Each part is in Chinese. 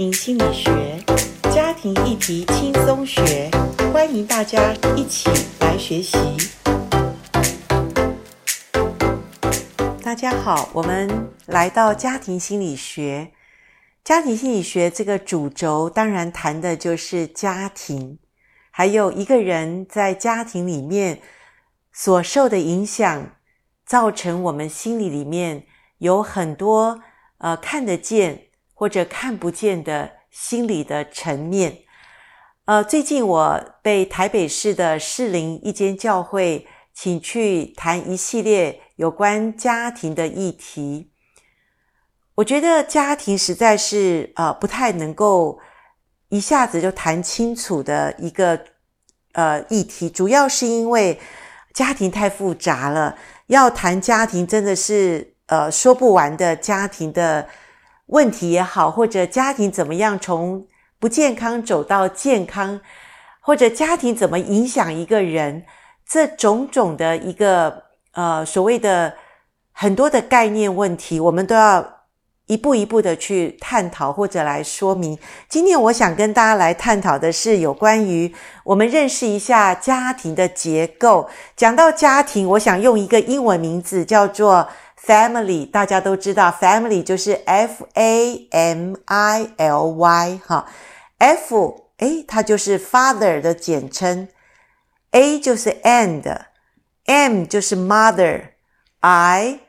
庭心理学，家庭议题轻松学，欢迎大家一起来学习。大家好，我们来到家庭心理学。家庭心理学这个主轴，当然谈的就是家庭，还有一个人在家庭里面所受的影响，造成我们心理里面有很多呃看得见。或者看不见的心理的层面，呃，最近我被台北市的士林一间教会请去谈一系列有关家庭的议题。我觉得家庭实在是呃不太能够一下子就谈清楚的一个呃议题，主要是因为家庭太复杂了，要谈家庭真的是呃说不完的家庭的。问题也好，或者家庭怎么样从不健康走到健康，或者家庭怎么影响一个人，这种种的一个呃所谓的很多的概念问题，我们都要一步一步的去探讨或者来说明。今天我想跟大家来探讨的是有关于我们认识一下家庭的结构。讲到家庭，我想用一个英文名字叫做。Family，大家都知道，family 就是 F A M I L Y 哈，F 诶，它就是 father 的简称，A 就是 and，M 就是 mother，I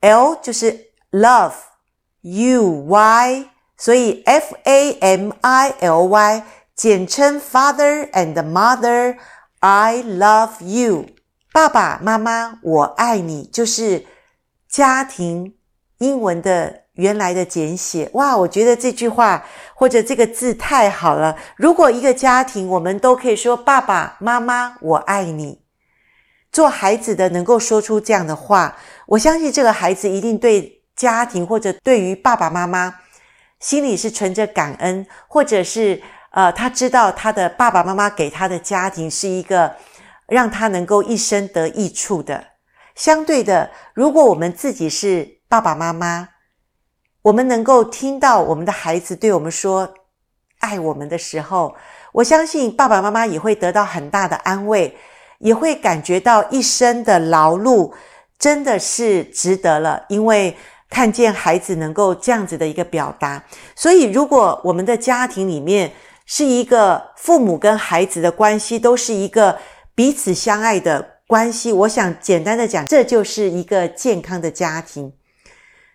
L 就是 love，U Y，所以 F A M I L Y 简称 father and mother，I love you，爸爸妈妈，我爱你，就是。 家庭英文的原来的简写，哇，我觉得这句话或者这个字太好了。如果一个家庭，我们都可以说“爸爸妈妈，我爱你”，做孩子的能够说出这样的话，我相信这个孩子一定对家庭或者对于爸爸妈妈心里是存着感恩，或者是呃，他知道他的爸爸妈妈给他的家庭是一个让他能够一生得益处的。相对的，如果我们自己是爸爸妈妈，我们能够听到我们的孩子对我们说爱我们的时候，我相信爸爸妈妈也会得到很大的安慰，也会感觉到一生的劳碌真的是值得了，因为看见孩子能够这样子的一个表达。所以，如果我们的家庭里面是一个父母跟孩子的关系都是一个彼此相爱的。关系，我想简单的讲，这就是一个健康的家庭。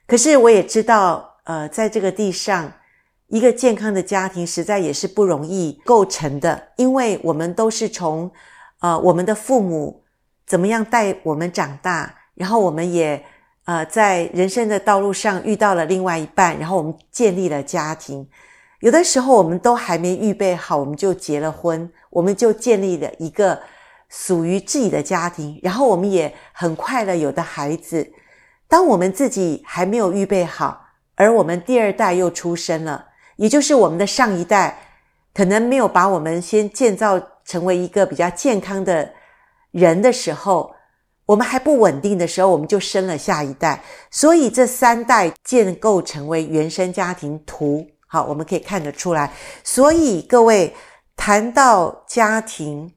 可是我也知道，呃，在这个地上，一个健康的家庭实在也是不容易构成的，因为我们都是从，呃，我们的父母怎么样带我们长大，然后我们也，呃，在人生的道路上遇到了另外一半，然后我们建立了家庭。有的时候我们都还没预备好，我们就结了婚，我们就建立了一个。属于自己的家庭，然后我们也很快乐，有的孩子。当我们自己还没有预备好，而我们第二代又出生了，也就是我们的上一代，可能没有把我们先建造成为一个比较健康的人的时候，我们还不稳定的时候，我们就生了下一代。所以这三代建构成为原生家庭图，好，我们可以看得出来。所以各位谈到家庭。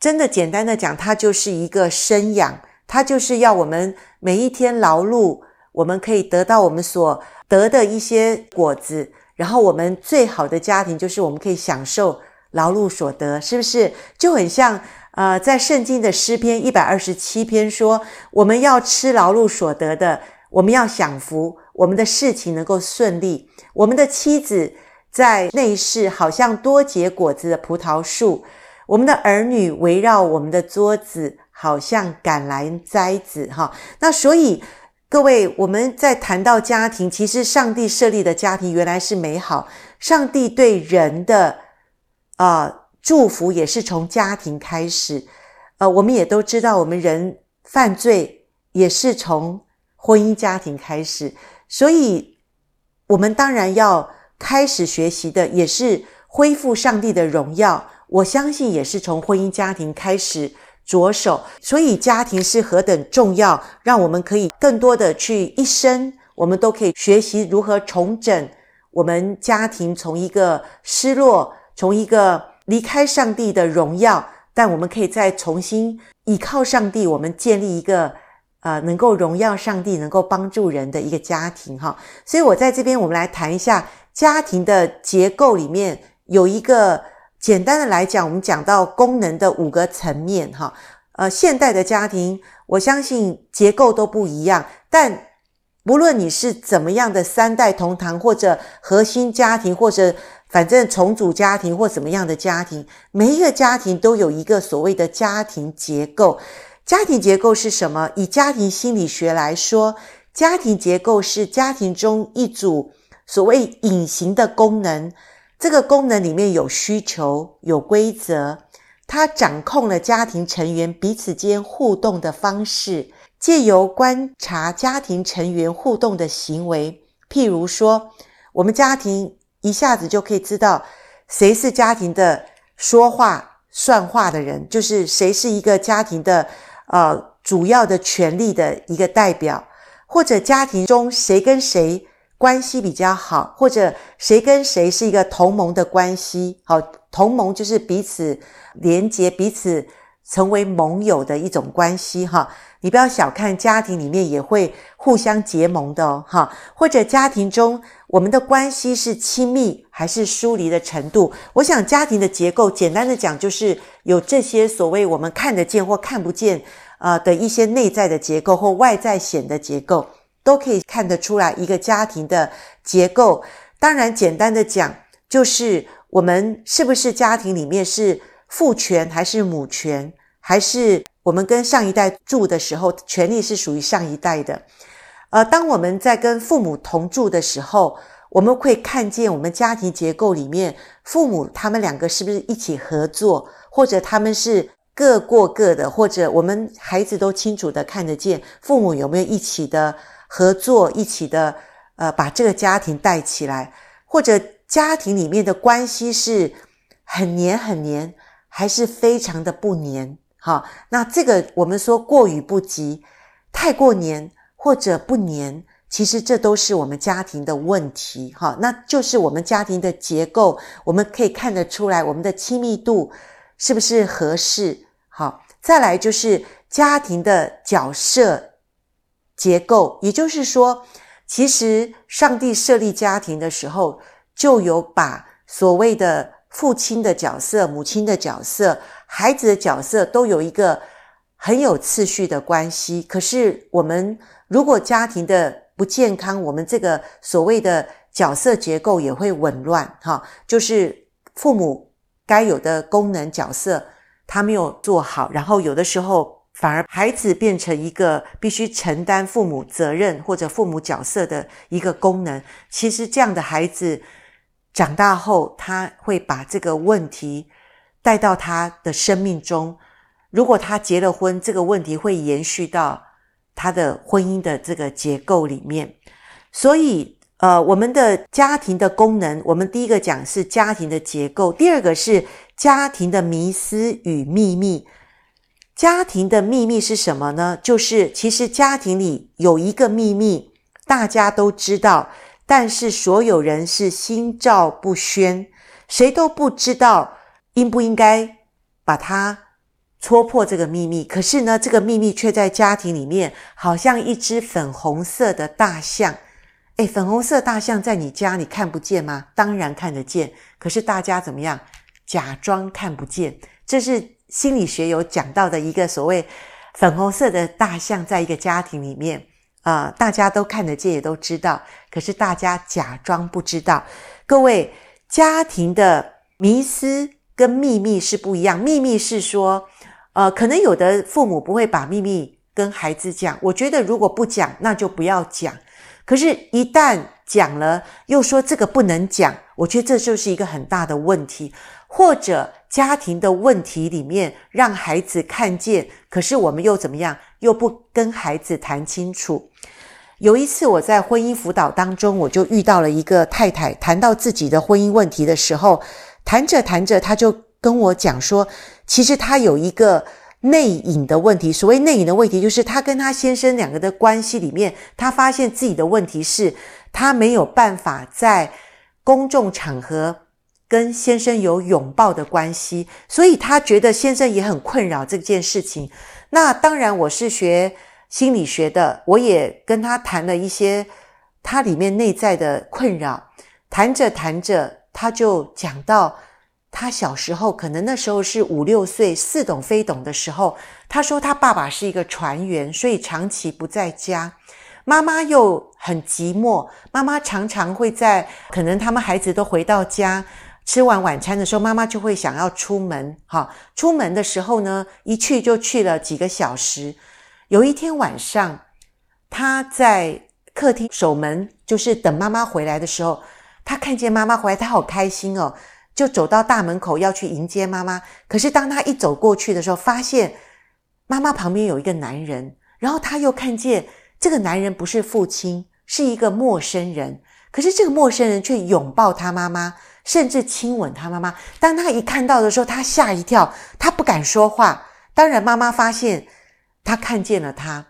真的简单的讲，它就是一个生养，它就是要我们每一天劳碌，我们可以得到我们所得的一些果子。然后我们最好的家庭就是我们可以享受劳碌所得，是不是？就很像呃，在圣经的诗篇一百二十七篇说，我们要吃劳碌所得的，我们要享福，我们的事情能够顺利，我们的妻子在内室好像多结果子的葡萄树。我们的儿女围绕我们的桌子，好像橄榄栽子，哈。那所以各位，我们在谈到家庭，其实上帝设立的家庭原来是美好。上帝对人的啊、祝福也是从家庭开始。呃，我们也都知道，我们人犯罪也是从婚姻家庭开始。所以，我们当然要开始学习的，也是恢复上帝的荣耀。我相信也是从婚姻家庭开始着手，所以家庭是何等重要，让我们可以更多的去一生，我们都可以学习如何重整我们家庭从一个失落，从一个离开上帝的荣耀，但我们可以再重新依靠上帝，我们建立一个呃能够荣耀上帝、能够帮助人的一个家庭哈。所以我在这边，我们来谈一下家庭的结构里面有一个简单的来讲，我们讲到功能的五个层面哈。呃，现代的家庭，我相信结构都不一样，但不论你是怎么样的三代同堂，或者核心家庭，或者反正重组家庭，或怎么样的家庭，每一个家庭都有一个所谓的家庭结构。家庭结构是什么？以家庭心理学来说，家庭结构是家庭中一组所谓隐形的功能。这个功能里面有需求，有规则，它掌控了家庭成员彼此间互动的方式。借由观察家庭成员互动的行为，譬如说，我们家庭一下子就可以知道谁是家庭的说话算话的人，就是谁是一个家庭的呃主要的权力的一个代表，或者家庭中谁跟谁关系比较好，或者谁跟谁是一个同盟的关系。好，同盟就是彼此连结，彼此成为盟友的一种关系，哈。你不要小看家庭里面也会互相结盟的哦，哈，或者家庭中我们的关系是亲密还是疏离的程度？我想家庭的结构，简单的讲就是有这些所谓我们看得见或看不见呃的一些内在的结构或外在显的结构，都可以看得出来一个家庭的结构。当然，简单的讲就是我们是不是家庭里面是父权还是母权，还是？我们跟上一代住的时候，权力是属于上一代的。呃，当我们在跟父母同住的时候，我们会看见我们家庭结构里面，父母他们两个是不是一起合作，或者他们是各过各的，或者我们孩子都清楚的看得见父母有没有一起的合作，一起的呃把这个家庭带起来，或者家庭里面的关系是很黏很黏，还是非常的不黏。好，那这个我们说过与不及，太过黏或者不黏，其实这都是我们家庭的问题。哈，那就是我们家庭的结构，我们可以看得出来，我们的亲密度是不是合适？好，再来就是家庭的角色结构，也就是说，其实上帝设立家庭的时候，就有把所谓的父亲的角色、母亲的角色。孩子的角色都有一个很有次序的关系，可是我们如果家庭的不健康，我们这个所谓的角色结构也会紊乱，哈，就是父母该有的功能角色他没有做好，然后有的时候反而孩子变成一个必须承担父母责任或者父母角色的一个功能，其实这样的孩子长大后他会把这个问题。带到他的生命中，如果他结了婚，这个问题会延续到他的婚姻的这个结构里面。所以，呃，我们的家庭的功能，我们第一个讲是家庭的结构，第二个是家庭的迷思与秘密。家庭的秘密是什么呢？就是其实家庭里有一个秘密，大家都知道，但是所有人是心照不宣，谁都不知道。应不应该把它戳破这个秘密？可是呢，这个秘密却在家庭里面，好像一只粉红色的大象。诶，粉红色大象在你家你看不见吗？当然看得见。可是大家怎么样？假装看不见。这是心理学有讲到的一个所谓粉红色的大象，在一个家庭里面啊，大家都看得见，也都知道。可是大家假装不知道。各位，家庭的迷思。跟秘密是不一样，秘密是说，呃，可能有的父母不会把秘密跟孩子讲。我觉得如果不讲，那就不要讲。可是，一旦讲了，又说这个不能讲，我觉得这就是一个很大的问题。或者家庭的问题里面，让孩子看见，可是我们又怎么样？又不跟孩子谈清楚。有一次我在婚姻辅导当中，我就遇到了一个太太，谈到自己的婚姻问题的时候。谈着谈着，她就跟我讲说，其实她有一个内隐的问题。所谓内隐的问题，就是她跟她先生两个的关系里面，她发现自己的问题是，她没有办法在公众场合跟先生有拥抱的关系，所以她觉得先生也很困扰这件事情。那当然，我是学心理学的，我也跟他谈了一些他里面内在的困扰。谈着谈着，他就讲到他小时候，可能那时候是五六岁，似懂非懂的时候。他说他爸爸是一个船员，所以长期不在家，妈妈又很寂寞。妈妈常常会在，可能他们孩子都回到家，吃完晚餐的时候，妈妈就会想要出门。哈，出门的时候呢，一去就去了几个小时。有一天晚上，他在客厅守门，就是等妈妈回来的时候。他看见妈妈回来，他好开心哦，就走到大门口要去迎接妈妈。可是当他一走过去的时候，发现妈妈旁边有一个男人，然后他又看见这个男人不是父亲，是一个陌生人。可是这个陌生人却拥抱他妈妈，甚至亲吻他妈妈。当他一看到的时候，他吓一跳，他不敢说话。当然，妈妈发现他看见了他，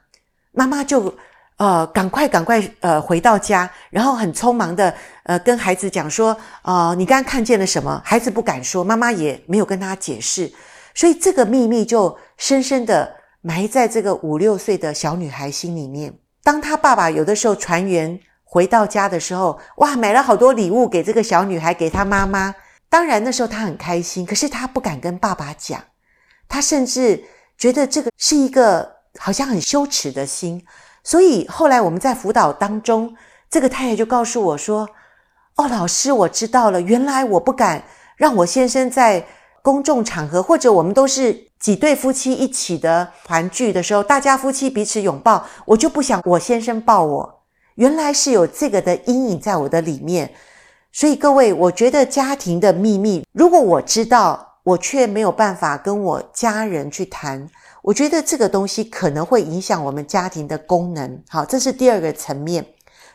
妈妈就。呃，赶快赶快，呃，回到家，然后很匆忙的，呃，跟孩子讲说，呃，你刚刚看见了什么？孩子不敢说，妈妈也没有跟他解释，所以这个秘密就深深的埋在这个五六岁的小女孩心里面。当她爸爸有的时候船员回到家的时候，哇，买了好多礼物给这个小女孩，给她妈妈。当然那时候她很开心，可是她不敢跟爸爸讲，她甚至觉得这个是一个好像很羞耻的心。所以后来我们在辅导当中，这个太太就告诉我说：“哦，老师，我知道了，原来我不敢让我先生在公众场合，或者我们都是几对夫妻一起的团聚的时候，大家夫妻彼此拥抱，我就不想我先生抱我。原来是有这个的阴影在我的里面。所以各位，我觉得家庭的秘密，如果我知道，我却没有办法跟我家人去谈。”我觉得这个东西可能会影响我们家庭的功能。好，这是第二个层面。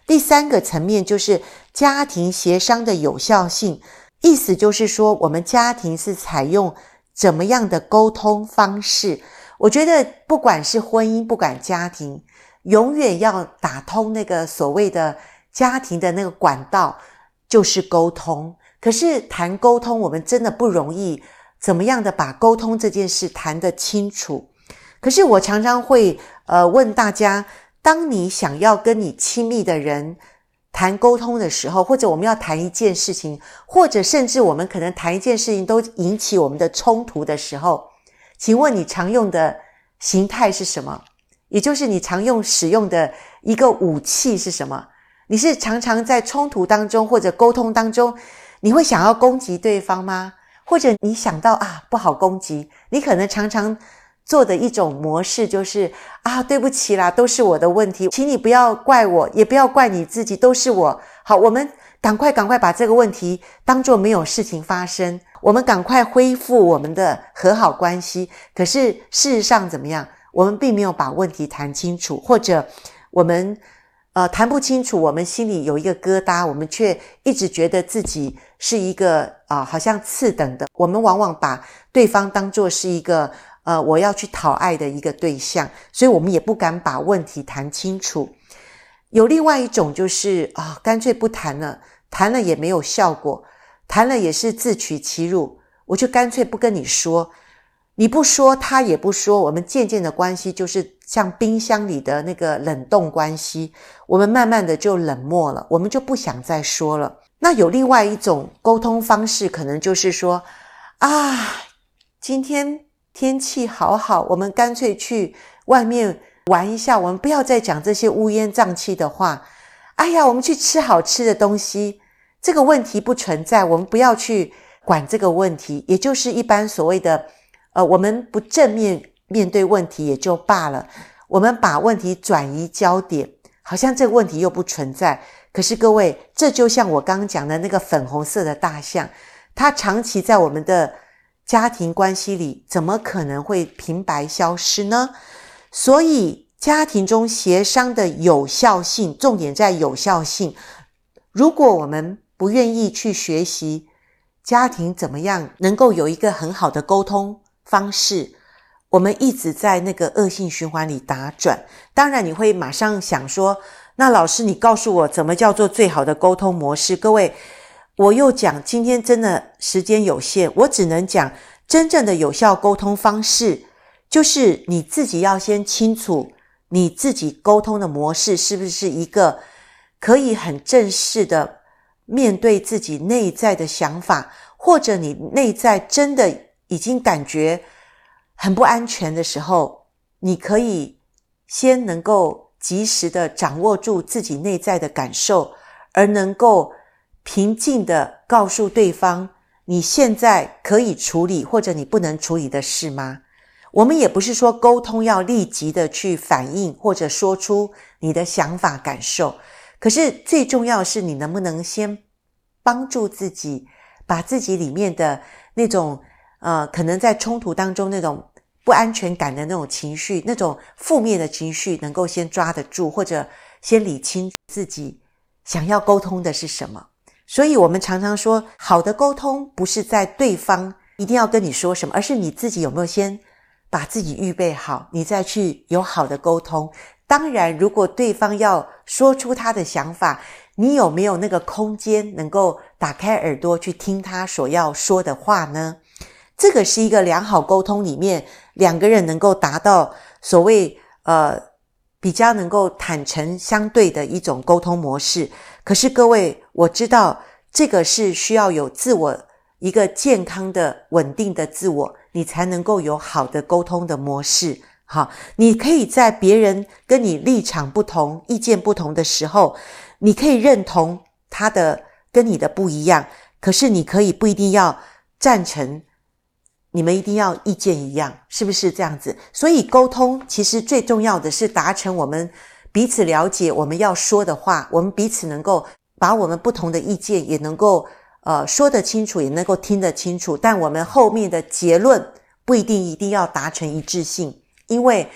第三个层面就是家庭协商的有效性，意思就是说，我们家庭是采用怎么样的沟通方式？我觉得不管是婚姻，不管家庭，永远要打通那个所谓的家庭的那个管道，就是沟通。可是谈沟通，我们真的不容易，怎么样的把沟通这件事谈得清楚？可是我常常会呃问大家，当你想要跟你亲密的人谈沟通的时候，或者我们要谈一件事情，或者甚至我们可能谈一件事情都引起我们的冲突的时候，请问你常用的形态是什么？也就是你常用使用的一个武器是什么？你是常常在冲突当中或者沟通当中，你会想要攻击对方吗？或者你想到啊不好攻击，你可能常常。做的一种模式就是啊，对不起啦，都是我的问题，请你不要怪我，也不要怪你自己，都是我。好，我们赶快赶快把这个问题当作没有事情发生，我们赶快恢复我们的和好关系。可是事实上怎么样？我们并没有把问题谈清楚，或者我们呃谈不清楚，我们心里有一个疙瘩，我们却一直觉得自己是一个啊、好像次等的。我们往往把对方当作是一个。呃，我要去讨爱的一个对象，所以我们也不敢把问题谈清楚。有另外一种就是啊，干脆不谈了，谈了也没有效果，谈了也是自取其辱，我就干脆不跟你说。你不说，他也不说，我们渐渐的关系就是像冰箱里的那个冷冻关系，我们慢慢的就冷漠了，我们就不想再说了。那有另外一种沟通方式，可能就是说啊，今天。天气好好，我们干脆去外面玩一下。我们不要再讲这些乌烟瘴气的话。哎呀，我们去吃好吃的东西，这个问题不存在。我们不要去管这个问题，也就是一般所谓的，呃，我们不正面面对问题也就罢了。我们把问题转移焦点，好像这个问题又不存在。可是各位，这就像我刚刚讲的那个粉红色的大象，它长期在我们的。家庭关系里怎么可能会平白消失呢？所以家庭中协商的有效性，重点在有效性。如果我们不愿意去学习家庭怎么样能够有一个很好的沟通方式，我们一直在那个恶性循环里打转。当然，你会马上想说：“那老师，你告诉我怎么叫做最好的沟通模式？”各位。我又讲，今天真的时间有限，我只能讲真正的有效沟通方式，就是你自己要先清楚你自己沟通的模式是不是一个可以很正式的面对自己内在的想法，或者你内在真的已经感觉很不安全的时候，你可以先能够及时的掌握住自己内在的感受，而能够。平静地告诉对方你现在可以处理或者你不能处理的事吗？我们也不是说沟通要立即的去反应或者说出你的想法感受，可是最重要是你能不能先帮助自己，把自己里面的那种呃可能在冲突当中那种不安全感的那种情绪，那种负面的情绪能够先抓得住，或者先理清自己想要沟通的是什么。所以，我们常常说，好的沟通不是在对方一定要跟你说什么，而是你自己有没有先把自己预备好，你再去有好的沟通。当然，如果对方要说出他的想法，你有没有那个空间能够打开耳朵去听他所要说的话呢？这个是一个良好沟通里面两个人能够达到所谓呃比较能够坦诚相对的一种沟通模式。可是各位，我知道这个是需要有自我一个健康的、稳定的自我，你才能够有好的沟通的模式。好，你可以在别人跟你立场不同、意见不同的时候，你可以认同他的跟你的不一样，可是你可以不一定要赞成，你们一定要意见一样，是不是这样子？所以沟通其实最重要的是达成我们。彼此了解我们要说的话，我们彼此能够把我们不同的意见也能够呃说得清楚，也能够听得清楚。但我们后面的结论不一定一定要达成一致性，因为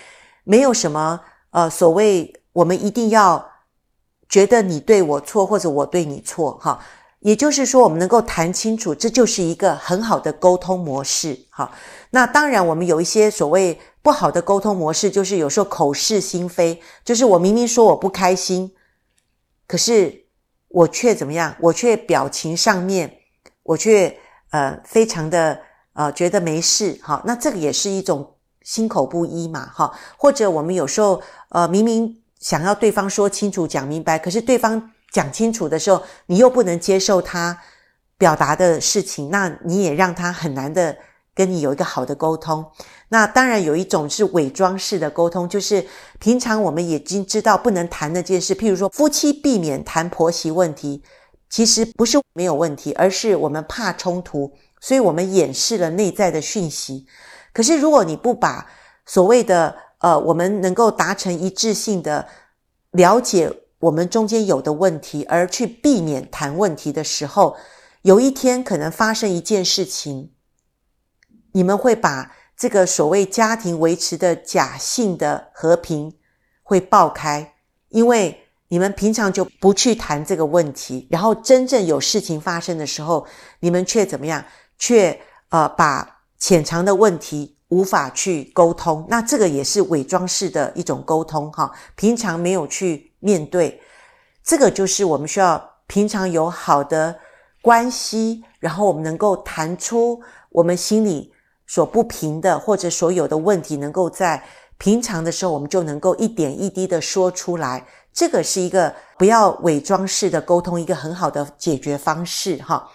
没有什么呃所谓我们一定要觉得你对我错或者我对你错哈。也就是说，我们能够谈清楚，这就是一个很好的沟通模式哈。那当然，我们有一些所谓。不好的沟通模式就是有时候口是心非，就是我明明说我不开心，可是我却怎么样？我却表情上面，我却呃非常的呃觉得没事，好，那这个也是一种心口不一嘛，哈。或者我们有时候呃明明想要对方说清楚、讲明白，可是对方讲清楚的时候，你又不能接受他表达的事情，那你也让他很难的跟你有一个好的沟通。那当然有一种是伪装式的沟通，就是平常我们已经知道不能谈那件事，譬如说夫妻避免谈婆媳问题，其实不是没有问题，而是我们怕冲突，所以我们掩饰了内在的讯息。可是如果你不把所谓的呃，我们能够达成一致性的了解我们中间有的问题，而去避免谈问题的时候，有一天可能发生一件事情，你们会把。这个所谓家庭维持的假性的和平会爆开，因为你们平常就不去谈这个问题，然后真正有事情发生的时候，你们却怎么样？却呃把潜藏的问题无法去沟通，那这个也是伪装式的一种沟通哈。平常没有去面对，这个就是我们需要平常有好的关系，然后我们能够谈出我们心里。所不平的，或者所有的问题，能够在平常的时候，我们就能够一点一滴的说出来。这个是一个不要伪装式的沟通，一个很好的解决方式。哈，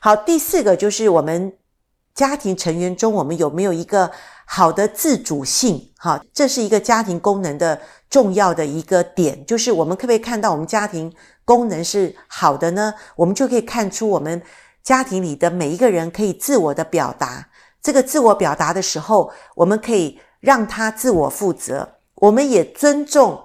好，第四个就是我们家庭成员中，我们有没有一个好的自主性？哈，这是一个家庭功能的重要的一个点，就是我们可不可以看到我们家庭功能是好的呢？我们就可以看出我们家庭里的每一个人可以自我的表达。这个自我表达的时候，我们可以让他自我负责，我们也尊重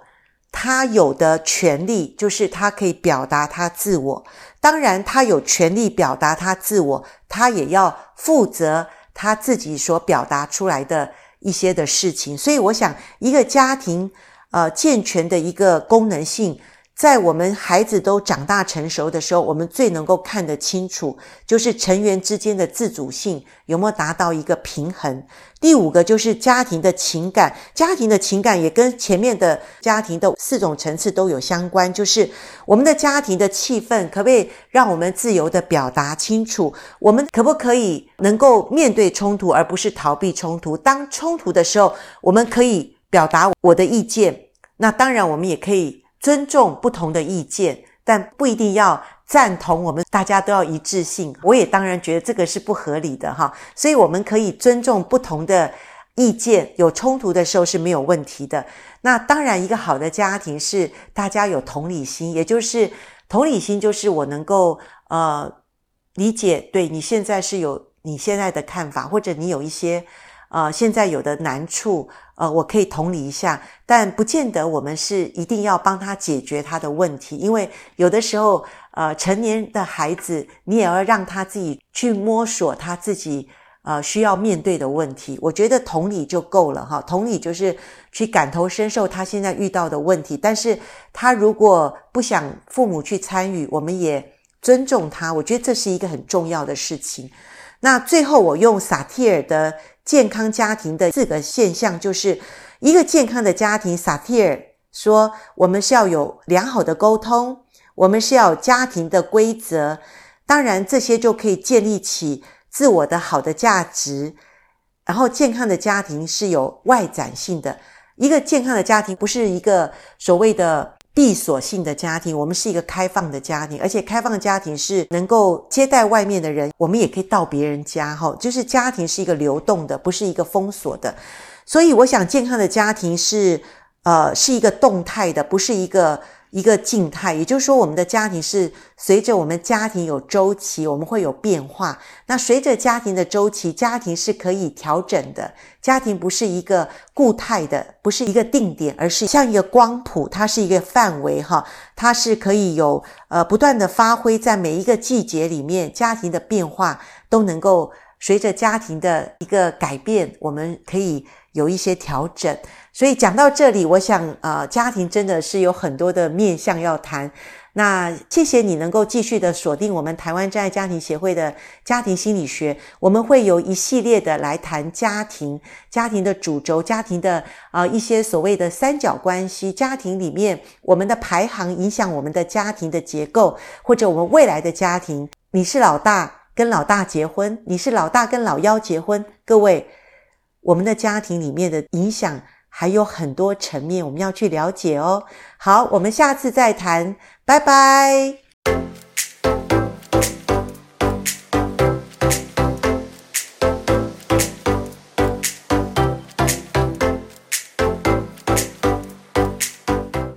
他有的权利，就是他可以表达他自我。当然，他有权利表达他自我，他也要负责他自己所表达出来的一些的事情。所以，我想一个家庭呃健全的一个功能性，在我们孩子都长大成熟的时候，我们最能够看得清楚，就是成员之间的自主性有没有达到一个平衡。第五个就是家庭的情感，家庭的情感也跟前面的家庭的四种层次都有相关，就是我们的家庭的气氛可不可以让我们自由地表达清楚？我们可不可以能够面对冲突，而不是逃避冲突？当冲突的时候，我们可以表达我的意见，那当然我们也可以。尊重不同的意见，但不一定要赞同。我们大家都要一致性，我也当然觉得这个是不合理的哈。所以我们可以尊重不同的意见，有冲突的时候是没有问题的。那当然，一个好的家庭是大家有同理心，也就是同理心就是我能够呃理解，对你现在是有你现在的看法，或者你有一些呃现在有的难处。呃，我可以同理一下，但不见得我们是一定要帮他解决他的问题，因为有的时候，呃，成年的孩子，你也要让他自己去摸索他自己呃需要面对的问题。我觉得同理就够了哈，同理就是去感同身受他现在遇到的问题。但是他如果不想父母去参与，我们也尊重他。我觉得这是一个很重要的事情。那最后，我用萨提尔的。健康家庭的四个现象，就是一个健康的家庭。萨提尔说，我们是要有良好的沟通，我们是要家庭的规则，当然这些就可以建立起自我的好的价值。然后，健康的家庭是有外展性的，一个健康的家庭不是一个所谓的。闭锁性的家庭，我们是一个开放的家庭，而且开放的家庭是能够接待外面的人，我们也可以到别人家，哈，就是家庭是一个流动的，不是一个封锁的。所以，我想健康的家庭是，呃，是一个动态的，不是一个。一个静态，也就是说，我们的家庭是随着我们家庭有周期，我们会有变化。那随着家庭的周期，家庭是可以调整的。家庭不是一个固态的，不是一个定点，而是像一个光谱，它是一个范围哈，它是可以有呃不断的发挥，在每一个季节里面，家庭的变化都能够随着家庭的一个改变，我们可以有一些调整。所以讲到这里，我想，呃，家庭真的是有很多的面向要谈。那谢谢你能够继续的锁定我们台湾真爱家庭协会的家庭心理学，我们会有一系列的来谈家庭、家庭的主轴、家庭的啊、呃、一些所谓的三角关系、家庭里面我们的排行影响我们的家庭的结构，或者我们未来的家庭，你是老大跟老大结婚，你是老大跟老幺结婚，各位，我们的家庭里面的影响。还有很多层面我们要去了解哦。好，我们下次再谈，拜拜。